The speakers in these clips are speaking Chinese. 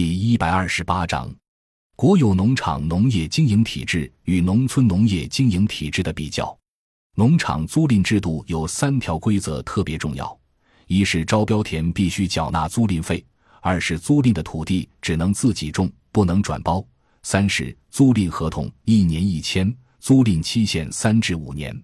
第一百二十八章：国有农场农业经营体制与农村农业经营体制的比较。农场租赁制度有三条规则特别重要：一是招标田必须缴纳租赁费；二是租赁的土地只能自己种，不能转包；三是租赁合同一年一签，租赁期限三至五年。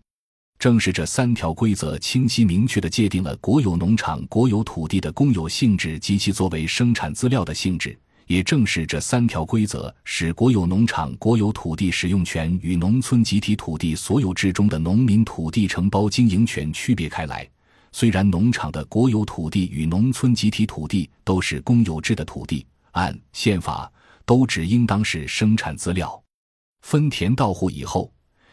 正是这三条规则清晰明确地界定了国有农场、国有土地的公有性质及其作为生产资料的性质。也正是这三条规则，使国有农场、国有土地使用权与农村集体土地所有制中的农民土地承包经营权区别开来。虽然农场的国有土地与农村集体土地都是公有制的土地，按宪法都只应当是生产资料。分田到户以后。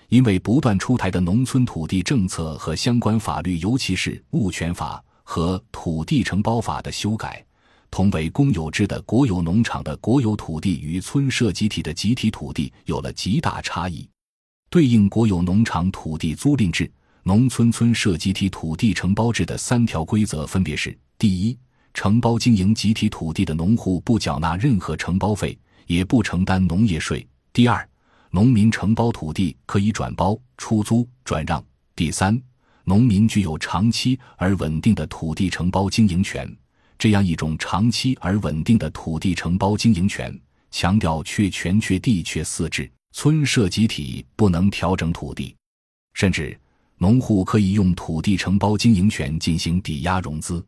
因为不断出台的农村土地政策和相关法律，尤其是物权法和土地承包法的修改，同为公有制的国有农场的国有土地与村社集体的集体土地有了极大差异。对应国有农场土地租赁制、农村村社集体土地承包制的三条规则分别是：第一，承包经营集体土地的农户不缴纳任何承包费，也不承担农业税；第二，农民承包土地可以转包、出租、转让。第三，农民具有长期而稳定的土地承包经营权。这样一种长期而稳定的土地承包经营权，强调确权确地确四制。村社集体不能调整土地，甚至农户可以用土地承包经营权进行抵押融资。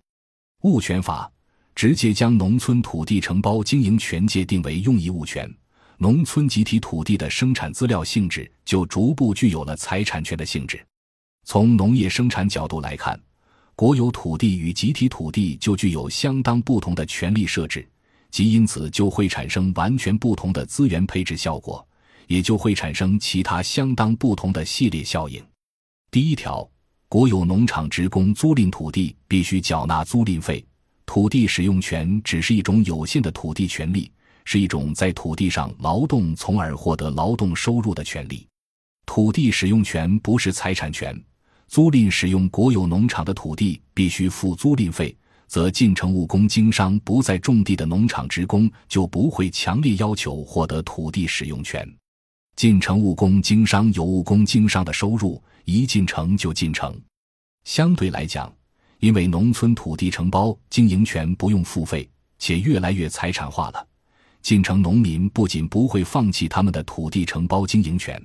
物权法直接将农村土地承包经营权界定为用益物权。农村集体土地的生产资料性质就逐步具有了财产权的性质。从农业生产角度来看，国有土地与集体土地就具有相当不同的权利设置，即因此就会产生完全不同的资源配置效果，也就会产生其他相当不同的系列效应。第一条，国有农场职工租赁土地必须缴纳租赁费，土地使用权只是一种有限的土地权利。是一种在土地上劳动，从而获得劳动收入的权利。土地使用权不是财产权。租赁使用国有农场的土地必须付租赁费，则进城务工经商不在种地的农场职工就不会强烈要求获得土地使用权。进城务工经商有务工经商的收入，一进城就进城。相对来讲，因为农村土地承包经营权不用付费，且越来越财产化了。进城农民不仅不会放弃他们的土地承包经营权，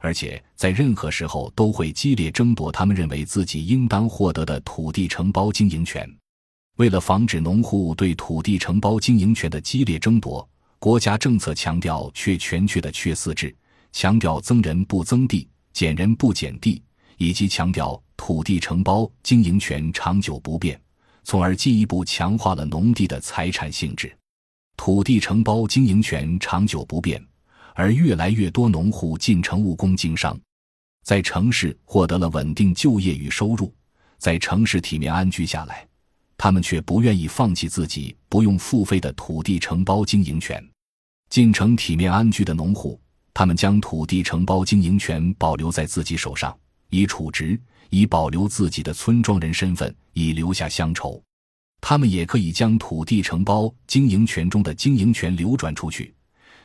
而且在任何时候都会激烈争夺他们认为自己应当获得的土地承包经营权。为了防止农户对土地承包经营权的激烈争夺，国家政策强调确权确的确四制，强调增人不增地，减人不减地，以及强调土地承包经营权长久不变，从而进一步强化了农地的财产性质。土地承包经营权长久不变，而越来越多农户进城务工经商，在城市获得了稳定就业与收入，在城市体面安居下来，他们却不愿意放弃自己不用付费的土地承包经营权。进城体面安居的农户，他们将土地承包经营权保留在自己手上，以储值，以保留自己的村庄人身份，以留下乡愁。他们也可以将土地承包经营权中的经营权流转出去，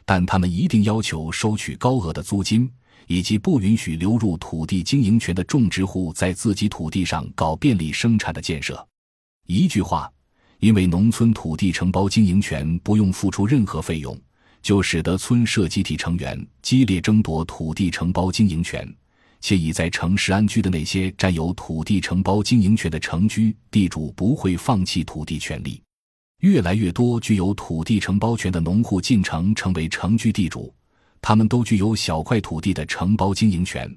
但他们一定要求收取高额的租金，以及不允许流入土地经营权的种植户在自己土地上搞便利生产的建设。一句话，因为农村土地承包经营权不用付出任何费用，就使得村社集体成员激烈争夺土地承包经营权。且已在城市安居的那些占有土地承包经营权的城居地主不会放弃土地权利，越来越多具有土地承包权的农户进城成为城居地主，他们都具有小块土地的承包经营权。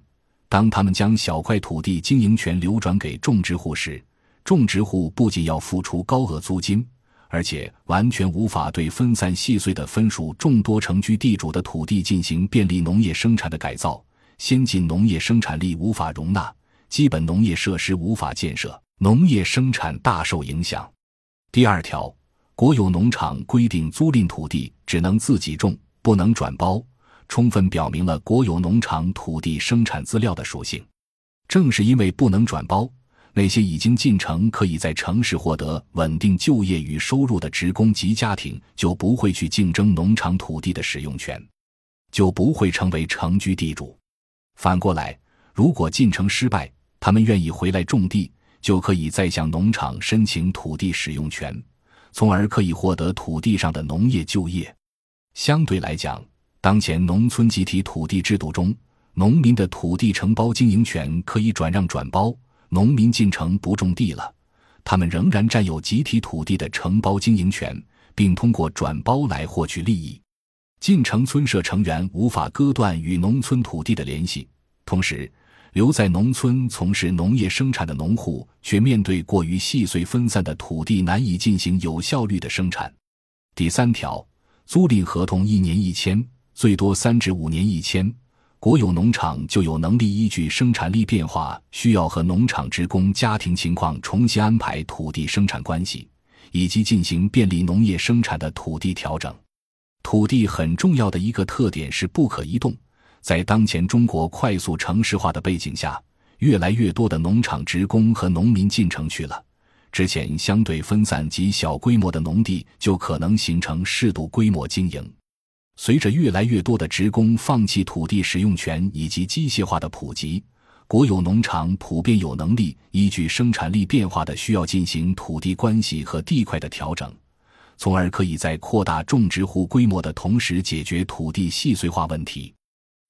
当他们将小块土地经营权流转给种植户时，种植户不仅要付出高额租金，而且完全无法对分散细碎的分属众多城居地主的土地进行便利农业生产的改造。先进农业生产力无法容纳，基本农业设施无法建设，农业生产大受影响。第二条，国有农场规定租赁土地只能自己种，不能转包，充分表明了国有农场土地生产资料的属性。正是因为不能转包，那些已经进城可以在城市获得稳定就业与收入的职工及家庭，就不会去竞争农场土地的使用权，就不会成为城居地主。反过来，如果进城失败，他们愿意回来种地，就可以再向农场申请土地使用权，从而可以获得土地上的农业就业。相对来讲，当前农村集体土地制度中，农民的土地承包经营权可以转让转包。农民进城不种地了，他们仍然占有集体土地的承包经营权，并通过转包来获取利益。进城村社成员无法割断与农村土地的联系，同时，留在农村从事农业生产的农户却面对过于细碎分散的土地，难以进行有效率的生产。第三条，租赁合同一年一签，最多三至五年一签。国有农场就有能力依据生产力变化需要和农场职工家庭情况重新安排土地生产关系，以及进行便利农业生产的土地调整。土地很重要的一个特点是不可移动。在当前中国快速城市化的背景下，越来越多的农场职工和农民进城去了，之前相对分散及小规模的农地就可能形成适度规模经营。随着越来越多的职工放弃土地使用权以及机械化的普及，国有农场普遍有能力依据生产力变化的需要进行土地关系和地块的调整，从而可以在扩大种植户规模的同时解决土地细碎化问题。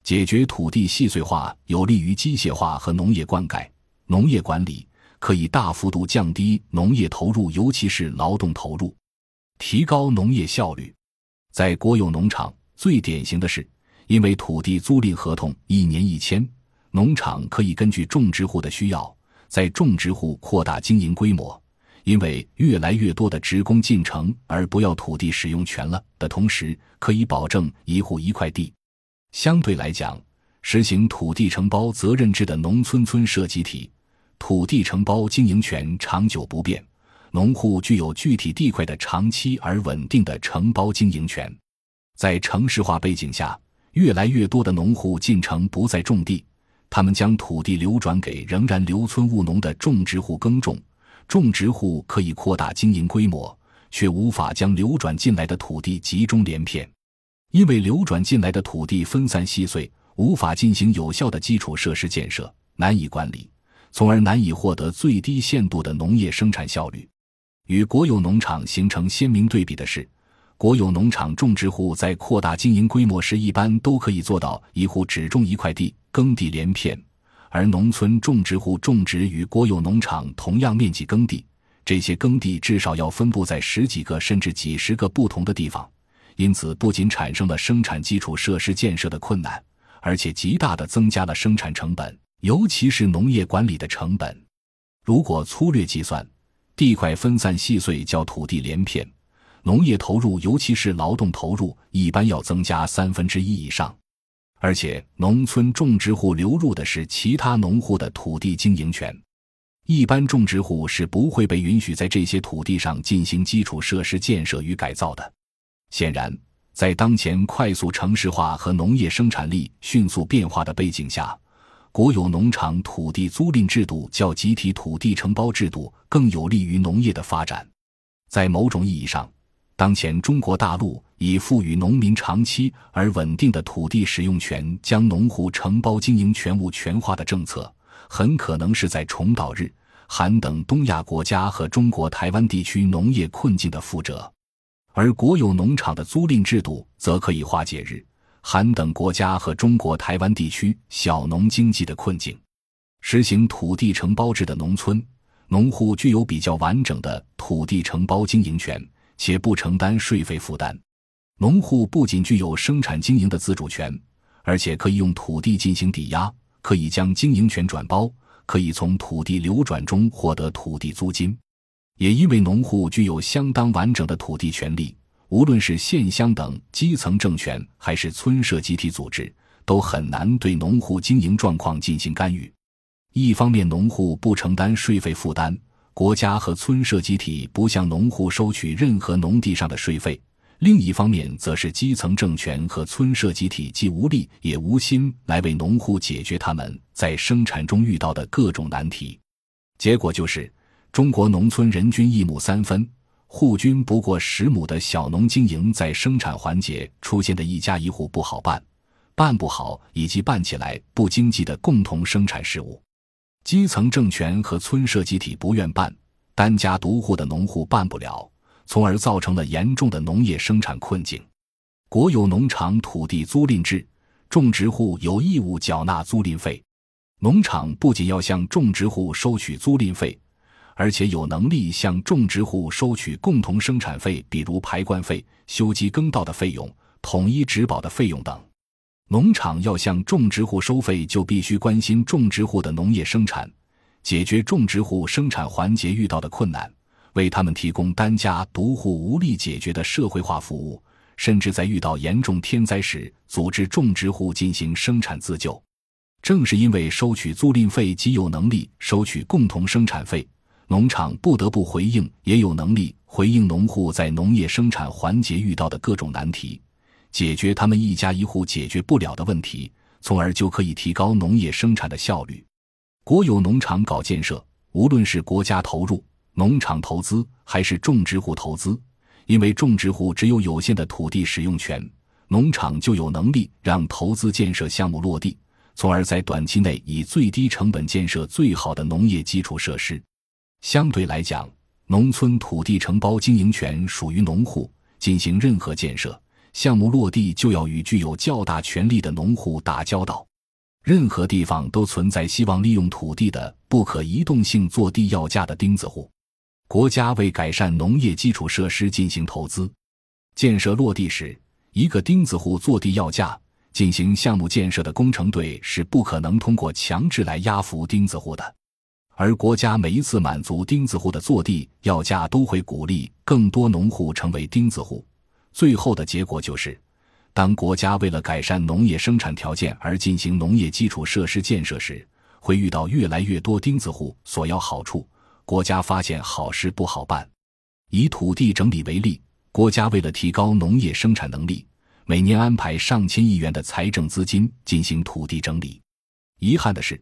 解决土地细碎化有利于机械化和农业灌溉、农业管理，可以大幅度降低农业投入，尤其是劳动投入，提高农业效率。在国有农场。最典型的是，因为土地租赁合同一年一签，农场可以根据种植户的需要，在种植户扩大经营规模。因为越来越多的职工进城而不要土地使用权了的同时，可以保证一户一块地。相对来讲，实行土地承包责任制的农村村社集体，土地承包经营权长久不变，农户具有具体地块的长期而稳定的承包经营权。在城市化背景下，越来越多的农户进城不再种地，他们将土地流转给仍然留村务农的种植户耕种。种植户可以扩大经营规模，却无法将流转进来的土地集中连片，因为流转进来的土地分散细碎，无法进行有效的基础设施建设，难以管理，从而难以获得最低限度的农业生产效率。与国有农场形成鲜明对比的是。国有农场种植户在扩大经营规模时，一般都可以做到一户只种一块地，耕地连片；而农村种植户种植与国有农场同样面积耕地，这些耕地至少要分布在十几个甚至几十个不同的地方，因此不仅产生了生产基础设施建设的困难，而且极大的增加了生产成本，尤其是农业管理的成本。如果粗略计算，地块分散细碎叫土地连片。农业投入，尤其是劳动投入，一般要增加三分之一以上。而且，农村种植户流入的是其他农户的土地经营权，一般种植户是不会被允许在这些土地上进行基础设施建设与改造的。显然，在当前快速城市化和农业生产力迅速变化的背景下，国有农场土地租赁制度较集体土地承包制度更有利于农业的发展。在某种意义上，当前中国大陆以赋予农民长期而稳定的土地使用权，将农户承包经营权物权化的政策，很可能是在重蹈日、韩等东亚国家和中国台湾地区农业困境的覆辙，而国有农场的租赁制度则可以化解日、韩等国家和中国台湾地区小农经济的困境。实行土地承包制的农村农户具有比较完整的土地承包经营权。且不承担税费负担，农户不仅具有生产经营的自主权，而且可以用土地进行抵押，可以将经营权转包，可以从土地流转中获得土地租金。也因为农户具有相当完整的土地权利，无论是县乡等基层政权，还是村社集体组织，都很难对农户经营状况进行干预。一方面，农户不承担税费负担。国家和村社集体不向农户收取任何农地上的税费，另一方面，则是基层政权和村社集体既无力也无心来为农户解决他们在生产中遇到的各种难题。结果就是，中国农村人均一亩三分，户均不过十亩的小农经营在生产环节出现的一家一户不好办、办不好以及办起来不经济的共同生产事务。基层政权和村社集体不愿办，单家独户的农户办不了，从而造成了严重的农业生产困境。国有农场土地租赁制，种植户有义务缴纳租赁费。农场不仅要向种植户收取租赁费，而且有能力向种植户收取共同生产费，比如排灌费、修机耕道的费用、统一植保的费用等。农场要向种植户收费，就必须关心种植户的农业生产，解决种植户生产环节遇到的困难，为他们提供单家独户无力解决的社会化服务。甚至在遇到严重天灾时，组织种植户进行生产自救。正是因为收取租赁费及有能力收取共同生产费，农场不得不回应，也有能力回应农户在农业生产环节遇到的各种难题，解决他们一家一户解决不了的问题，从而就可以提高农业生产的效率。国有农场搞建设，无论是国家投入农场投资，还是种植户投资。因为种植户只有有限的土地使用权，农场就有能力让投资建设项目落地，从而在短期内以最低成本建设最好的农业基础设施。相对来讲，农村土地承包经营权属于农户，进行任何建设项目落地就要与具有较大权力的农户打交道。任何地方都存在希望利用土地的不可移动性坐地要价的钉子户。国家为改善农业基础设施进行投资，建设落地时，一个钉子户坐地要价进行项目建设的工程队是不可能通过强制来压服钉子户的。而国家每一次满足钉子户的坐地要价，都会鼓励更多农户成为钉子户。最后的结果就是，当国家为了改善农业生产条件而进行农业基础设施建设时，会遇到越来越多钉子户索要好处。国家发现好事不好办，以土地整理为例，国家为了提高农业生产能力，每年安排上千亿元的财政资金进行土地整理。遗憾的是，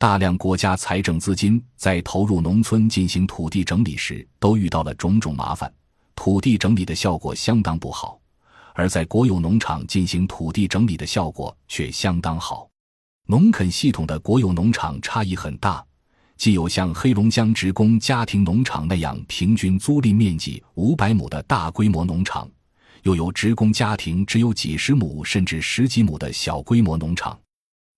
大量国家财政资金在投入农村进行土地整理时，都遇到了种种麻烦，土地整理的效果相当不好；而在国有农场进行土地整理的效果却相当好。农垦系统的国有农场差异很大。既有像黑龙江职工家庭农场那样平均租赁面积五百亩的大规模农场，又有职工家庭只有几十亩甚至十几亩的小规模农场，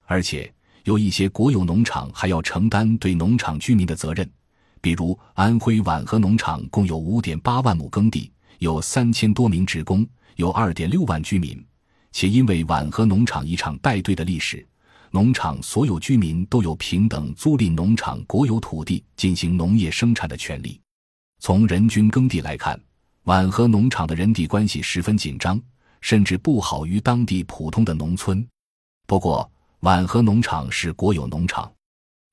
而且有一些国有农场还要承担对农场居民的责任。比如安徽皖河农场共有五点八万亩耕地，有三千多名职工，有二点六万居民，且因为皖河农场一场带队的历史。农场所有居民都有平等租赁农场国有土地进行农业生产的权利。从人均耕地来看，皖河农场的人地关系十分紧张，甚至不好于当地普通的农村。不过，皖河农场是国有农场，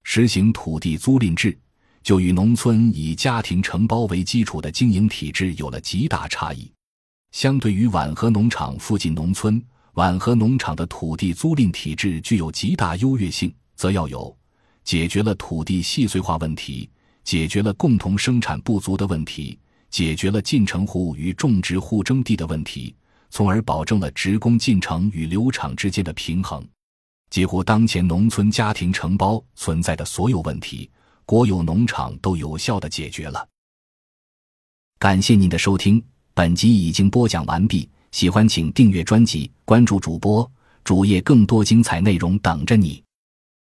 实行土地租赁制，就与农村以家庭承包为基础的经营体制有了极大差异。相对于皖河农场附近农村。皖河农场的土地租赁体制具有极大优越性，则要有解决了土地细碎化问题，解决了共同生产不足的问题，解决了进城户与种植户争地的问题，从而保证了职工进城与留场之间的平衡。几乎当前农村家庭承包存在的所有问题，国有农场都有效的解决了。感谢您的收听，本集已经播讲完毕。喜欢请订阅专辑，关注主播主页，更多精彩内容等着你。